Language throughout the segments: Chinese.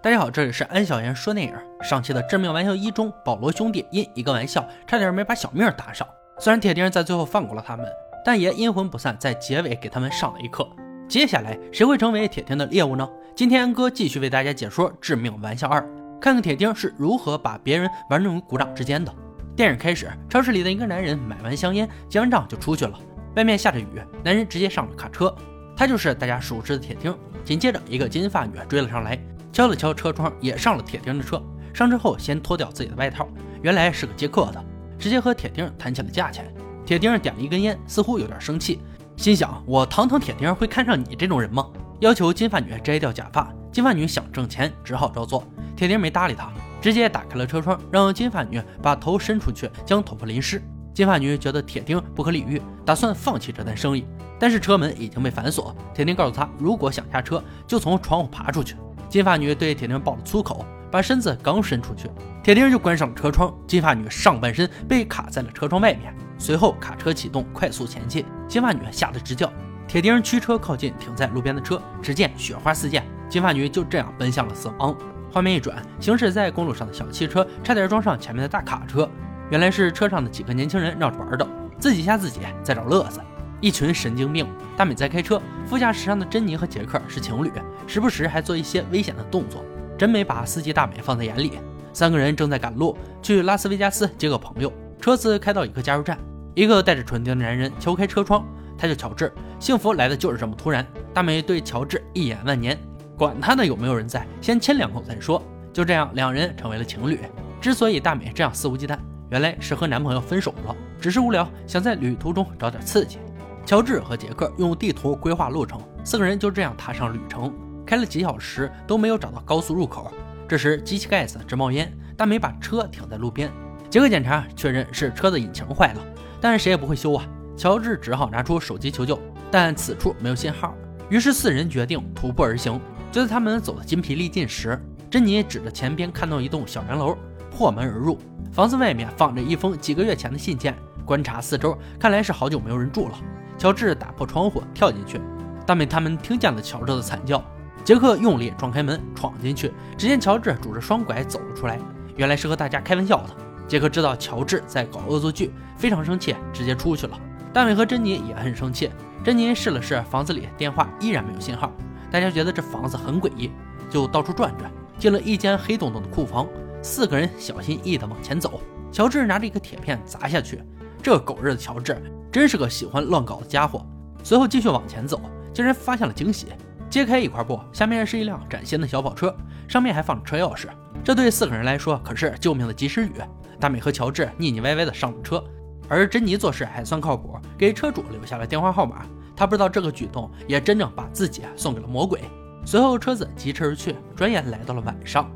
大家好，这里是安小言说电影。上期的致命玩笑一中，保罗兄弟因一个玩笑差点没把小命搭上。虽然铁钉在最后放过了他们，但也阴魂不散，在结尾给他们上了一课。接下来谁会成为铁钉的猎物呢？今天安哥继续为大家解说《致命玩笑二》，看看铁钉是如何把别人玩弄于股掌之间的。电影开始，超市里的一个男人买完香烟，结完账就出去了。外面下着雨，男人直接上了卡车，他就是大家熟知的铁钉。紧接着，一个金发女追了上来。敲了敲车窗，也上了铁钉的车。上车后，先脱掉自己的外套，原来是个接客的，直接和铁钉谈起了价钱。铁钉点了一根烟，似乎有点生气，心想：我堂堂铁钉会看上你这种人吗？要求金发女摘掉假发。金发女想挣钱，只好照做。铁钉没搭理他，直接打开了车窗，让金发女把头伸出去，将头发淋湿。金发女觉得铁钉不可理喻，打算放弃这单生意。但是车门已经被反锁，铁钉告诉他，如果想下车，就从窗户爬出去。金发女对铁钉爆了粗口，把身子刚伸出去，铁钉就关上了车窗。金发女上半身被卡在了车窗外面，随后卡车启动，快速前进。金发女吓得直叫。铁钉驱车靠近停在路边的车，只见雪花四溅，金发女就这样奔向了死亡。画面一转，行驶在公路上的小汽车差点撞上前面的大卡车，原来是车上的几个年轻人闹着玩的，自己吓自己，在找乐子。一群神经病！大美在开车，副驾驶上的珍妮和杰克是情侣，时不时还做一些危险的动作，真没把司机大美放在眼里。三个人正在赶路去拉斯维加斯接个朋友，车子开到一个加油站，一个带着唇钉的男人敲开车窗，他叫乔治。幸福来的就是这么突然。大美对乔治一眼万年，管他呢有没有人在，先亲两口再说。就这样，两人成为了情侣。之所以大美这样肆无忌惮，原来是和男朋友分手了，只是无聊，想在旅途中找点刺激。乔治和杰克用地图规划路程，四个人就这样踏上旅程。开了几小时都没有找到高速入口。这时机器盖子直冒烟，大美把车停在路边。杰克检查确认是车的引擎坏了，但是谁也不会修啊。乔治只好拿出手机求救，但此处没有信号。于是四人决定徒步而行。就在他们走得筋疲力尽时，珍妮指着前边看到一栋小洋楼，破门而入。房子外面放着一封几个月前的信件。观察四周，看来是好久没有人住了。乔治打破窗户跳进去，大美他们听见了乔治的惨叫。杰克用力撞开门闯进去，只见乔治拄着双拐走了出来，原来是和大家开玩笑的。杰克知道乔治在搞恶作剧，非常生气，直接出去了。大卫和珍妮也很生气。珍妮试了试房子里电话，依然没有信号。大家觉得这房子很诡异，就到处转转，进了一间黑洞洞的库房。四个人小心翼翼地往前走，乔治拿着一个铁片砸下去。这狗日的乔治！真是个喜欢乱搞的家伙。随后继续往前走，竟然发现了惊喜。揭开一块布，下面是一辆崭新的小跑车，上面还放着车钥匙。这对四个人来说可是救命的及时雨。大美和乔治腻腻歪歪地上了车，而珍妮做事还算靠谱，给车主留下了电话号码。他不知道这个举动也真正把自己送给了魔鬼。随后车子疾驰而去，转眼来到了晚上。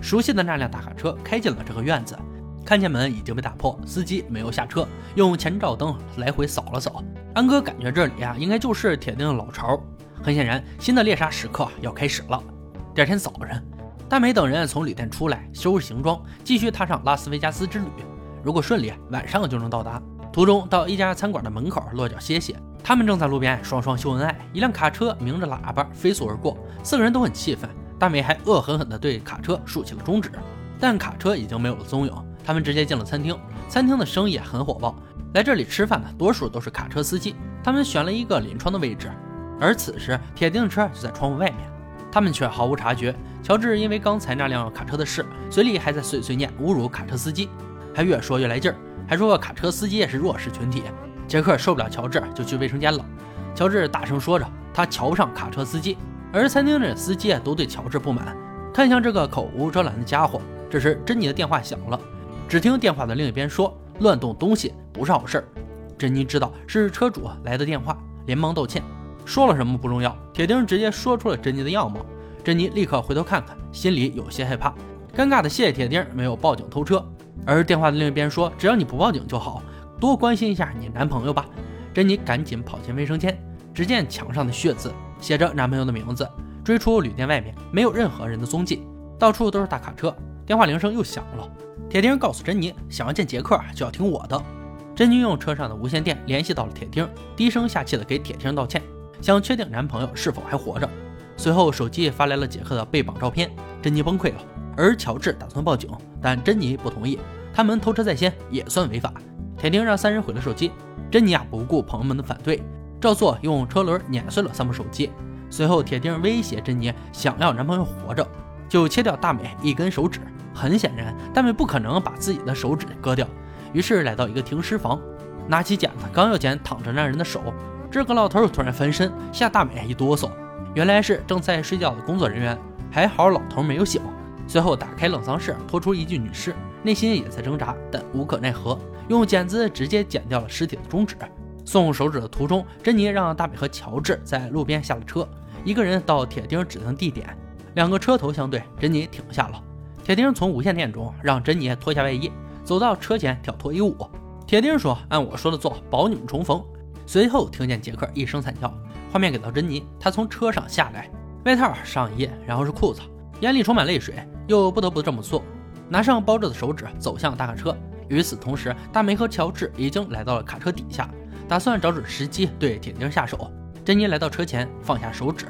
熟悉的那辆大卡车开进了这个院子。看见门已经被打破，司机没有下车，用前照灯来回扫了扫。安哥感觉这里啊，应该就是铁定的老巢。很显然，新的猎杀时刻要开始了。第二天早晨，大美等人从旅店出来，收拾行装，继续踏上拉斯维加斯之旅。如果顺利，晚上就能到达。途中到一家餐馆的门口落脚歇歇。他们正在路边双双秀恩爱，一辆卡车鸣着喇叭飞速而过，四个人都很气愤。大美还恶狠狠地对卡车竖起了中指，但卡车已经没有了踪影。他们直接进了餐厅，餐厅的生意很火爆，来这里吃饭的多数都是卡车司机。他们选了一个临窗的位置，而此时铁定车就在窗户外面，他们却毫无察觉。乔治因为刚才那辆卡车的事，嘴里还在碎碎念侮辱卡车司机，还越说越来劲儿，还说卡车司机也是弱势群体。杰克受不了乔治，就去卫生间了。乔治大声说着，他瞧不上卡车司机，而餐厅里的司机都对乔治不满，看向这个口无遮拦的家伙。这时，珍妮的电话响了。只听电话的另一边说：“乱动东西不是好事儿。”珍妮知道是车主来的电话，连忙道歉。说了什么不重要，铁钉直接说出了珍妮的样貌。珍妮立刻回头看看，心里有些害怕，尴尬的谢谢铁钉没有报警偷车。而电话的另一边说：“只要你不报警就好，多关心一下你男朋友吧。”珍妮赶紧跑进卫生间，只见墙上的血渍写着男朋友的名字。追出旅店外面，没有任何人的踪迹，到处都是大卡车。电话铃声又响了。铁钉告诉珍妮，想要见杰克就要听我的。珍妮用车上的无线电联系到了铁钉，低声下气的给铁钉道歉，想确定男朋友是否还活着。随后手机发来了杰克的被绑照片，珍妮崩溃了。而乔治打算报警，但珍妮不同意，他们偷车在先也算违法。铁钉让三人毁了手机，珍妮啊不顾朋友们的反对，照做用车轮碾碎了三部手机。随后铁钉威胁珍妮，想要男朋友活着，就切掉大美一根手指。很显然，大美不可能把自己的手指割掉，于是来到一个停尸房，拿起剪子刚要剪躺着那人的手，这个老头突然翻身，吓大美一哆嗦。原来是正在睡觉的工作人员，还好老头没有醒。随后打开冷藏室，拖出一具女尸，内心也在挣扎，但无可奈何，用剪子直接剪掉了尸体的中指。送手指的途中，珍妮让大美和乔治在路边下了车，一个人到铁钉指定地点，两个车头相对，珍妮停下了。铁钉从无线电中让珍妮脱下外衣，走到车前跳脱衣舞。铁钉说：“按我说的做，保你们重逢。”随后听见杰克一声惨叫，画面给到珍妮，她从车上下来，外套、上衣，然后是裤子，眼里充满泪水。又不得不这么做，拿上包着的手指走向大卡车。与此同时，大梅和乔治已经来到了卡车底下，打算找准时机对铁钉下手。珍妮来到车前，放下手指。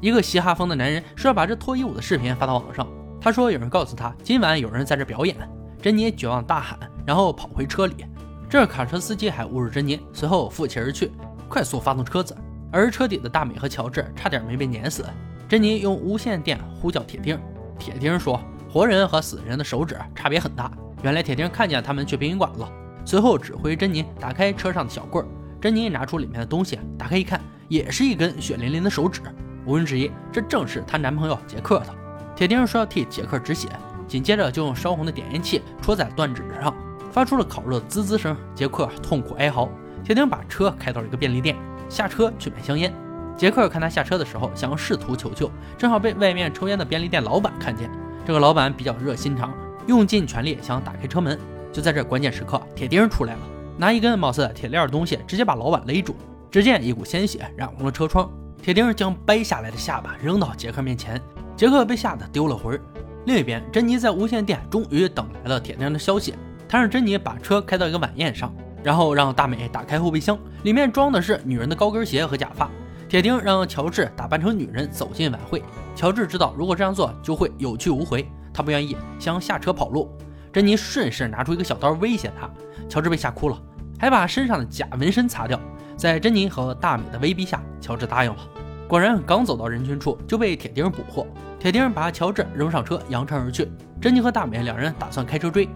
一个嘻哈风的男人说要把这脱衣舞的视频发到网上。他说有人告诉他今晚有人在这表演。珍妮绝望大喊，然后跑回车里。这卡车司机还侮辱珍妮，随后负气而去，快速发动车子。而车底的大美和乔治差点没被碾死。珍妮用无线电呼叫铁钉。铁钉说：“活人和死人的手指差别很大。”原来铁钉看见他们去殡仪馆了，随后指挥珍妮打开车上的小柜儿。珍妮拿出里面的东西，打开一看，也是一根血淋淋的手指。毋庸置疑，这正是她男朋友杰克的。铁钉说要替杰克止血，紧接着就用烧红的点烟器戳在断指上，发出了烤肉的滋滋声。杰克痛苦哀嚎。铁钉把车开到了一个便利店，下车去买香烟。杰克看他下车的时候，想要试图求救，正好被外面抽烟的便利店老板看见。这个老板比较热心肠，用尽全力想打开车门。就在这关键时刻，铁钉出来了，拿一根貌似铁链的东西，直接把老板勒住。只见一股鲜血染红了车窗，铁钉将掰下来的下巴扔到杰克面前，杰克被吓得丢了魂儿。另一边，珍妮在无线电终于等来了铁钉的消息，他让珍妮把车开到一个晚宴上，然后让大美打开后备箱，里面装的是女人的高跟鞋和假发。铁钉让乔治打扮成女人走进晚会。乔治知道如果这样做就会有去无回，他不愿意，想下车跑路。珍妮顺势拿出一个小刀威胁他，乔治被吓哭了，还把身上的假纹身擦掉。在珍妮和大美的威逼下，乔治答应了。果然，刚走到人群处就被铁钉捕获。铁钉把乔治扔上车，扬长而去。珍妮和大美两人打算开车追，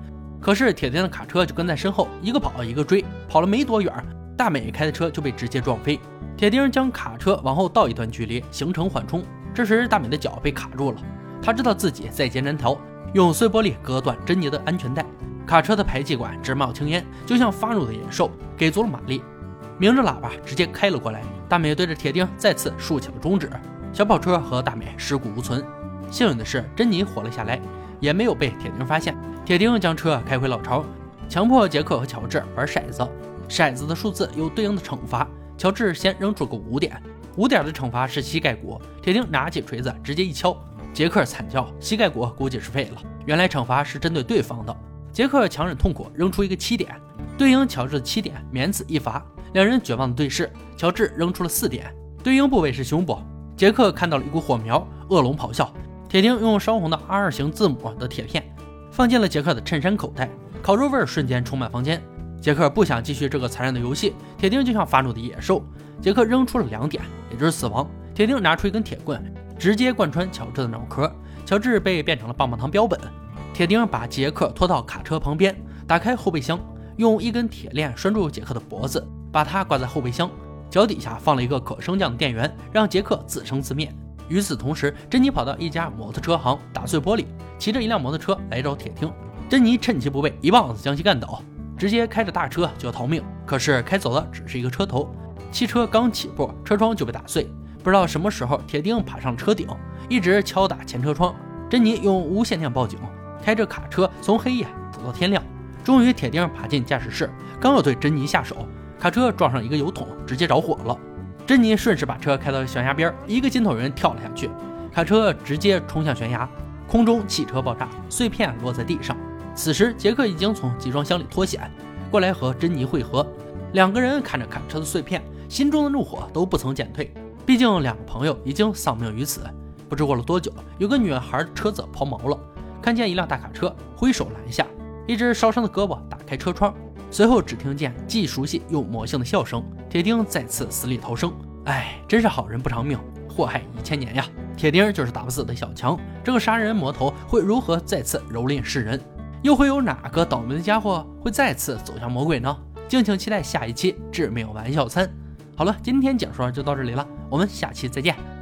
可是铁钉的卡车就跟在身后，一个跑一个追，跑了没多远，大美开的车就被直接撞飞。铁钉将卡车往后倒一段距离，形成缓冲。这时，大美的脚被卡住了，她知道自己在劫难逃，用碎玻璃割断珍妮的安全带。卡车的排气管直冒青烟，就像发怒的野兽，给足了马力，鸣着喇叭直接开了过来。大美对着铁钉再次竖起了中指，小跑车和大美尸骨无存。幸运的是，珍妮活了下来，也没有被铁钉发现。铁钉将车开回老巢，强迫杰克和乔治玩骰子，骰子的数字有对应的惩罚。乔治先扔出个五点，五点的惩罚是膝盖骨。铁钉拿起锤子直接一敲，杰克惨叫，膝盖骨估计是废了。原来惩罚是针对对方的。杰克强忍痛苦扔出一个七点，对应乔治的七点，免此一罚。两人绝望的对视，乔治扔出了四点，对应部位是胸部。杰克看到了一股火苗，恶龙咆哮。铁钉用烧红的 R 型字母的铁片放进了杰克的衬衫口袋，烤肉味瞬间充满房间。杰克不想继续这个残忍的游戏，铁钉就像发怒的野兽。杰克扔出了两点，也就是死亡。铁钉拿出一根铁棍，直接贯穿乔治的脑壳，乔治被变成了棒棒糖标本。铁钉把杰克拖到卡车旁边，打开后备箱，用一根铁链拴住杰克的脖子，把他挂在后备箱脚底下放了一个可升降的电源，让杰克自生自灭。与此同时，珍妮跑到一家摩托车行，打碎玻璃，骑着一辆摩托车来找铁钉。珍妮趁其不备，一棒子将其干倒。直接开着大车就要逃命，可是开走的只是一个车头，汽车刚起步，车窗就被打碎。不知道什么时候，铁钉爬上车顶，一直敲打前车窗。珍妮用无线电报警，开着卡车从黑夜走到天亮。终于，铁钉爬进驾驶室，刚要对珍妮下手，卡车撞上一个油桶，直接着火了。珍妮顺势把车开到悬崖边，一个筋头人跳了下去，卡车直接冲向悬崖，空中汽车爆炸，碎片落在地上。此时，杰克已经从集装箱里脱险，过来和珍妮会合。两个人看着卡车的碎片，心中的怒火都不曾减退。毕竟，两个朋友已经丧命于此。不知过了多久，有个女孩车子抛锚了，看见一辆大卡车，挥手拦下，一只烧伤的胳膊打开车窗，随后只听见既熟悉又魔性的笑声。铁钉再次死里逃生，哎，真是好人不长命，祸害一千年呀！铁钉就是打不死的小强，这个杀人魔头会如何再次蹂躏世人？又会有哪个倒霉的家伙会再次走向魔鬼呢？敬请期待下一期致命玩笑餐。好了，今天解说就到这里了，我们下期再见。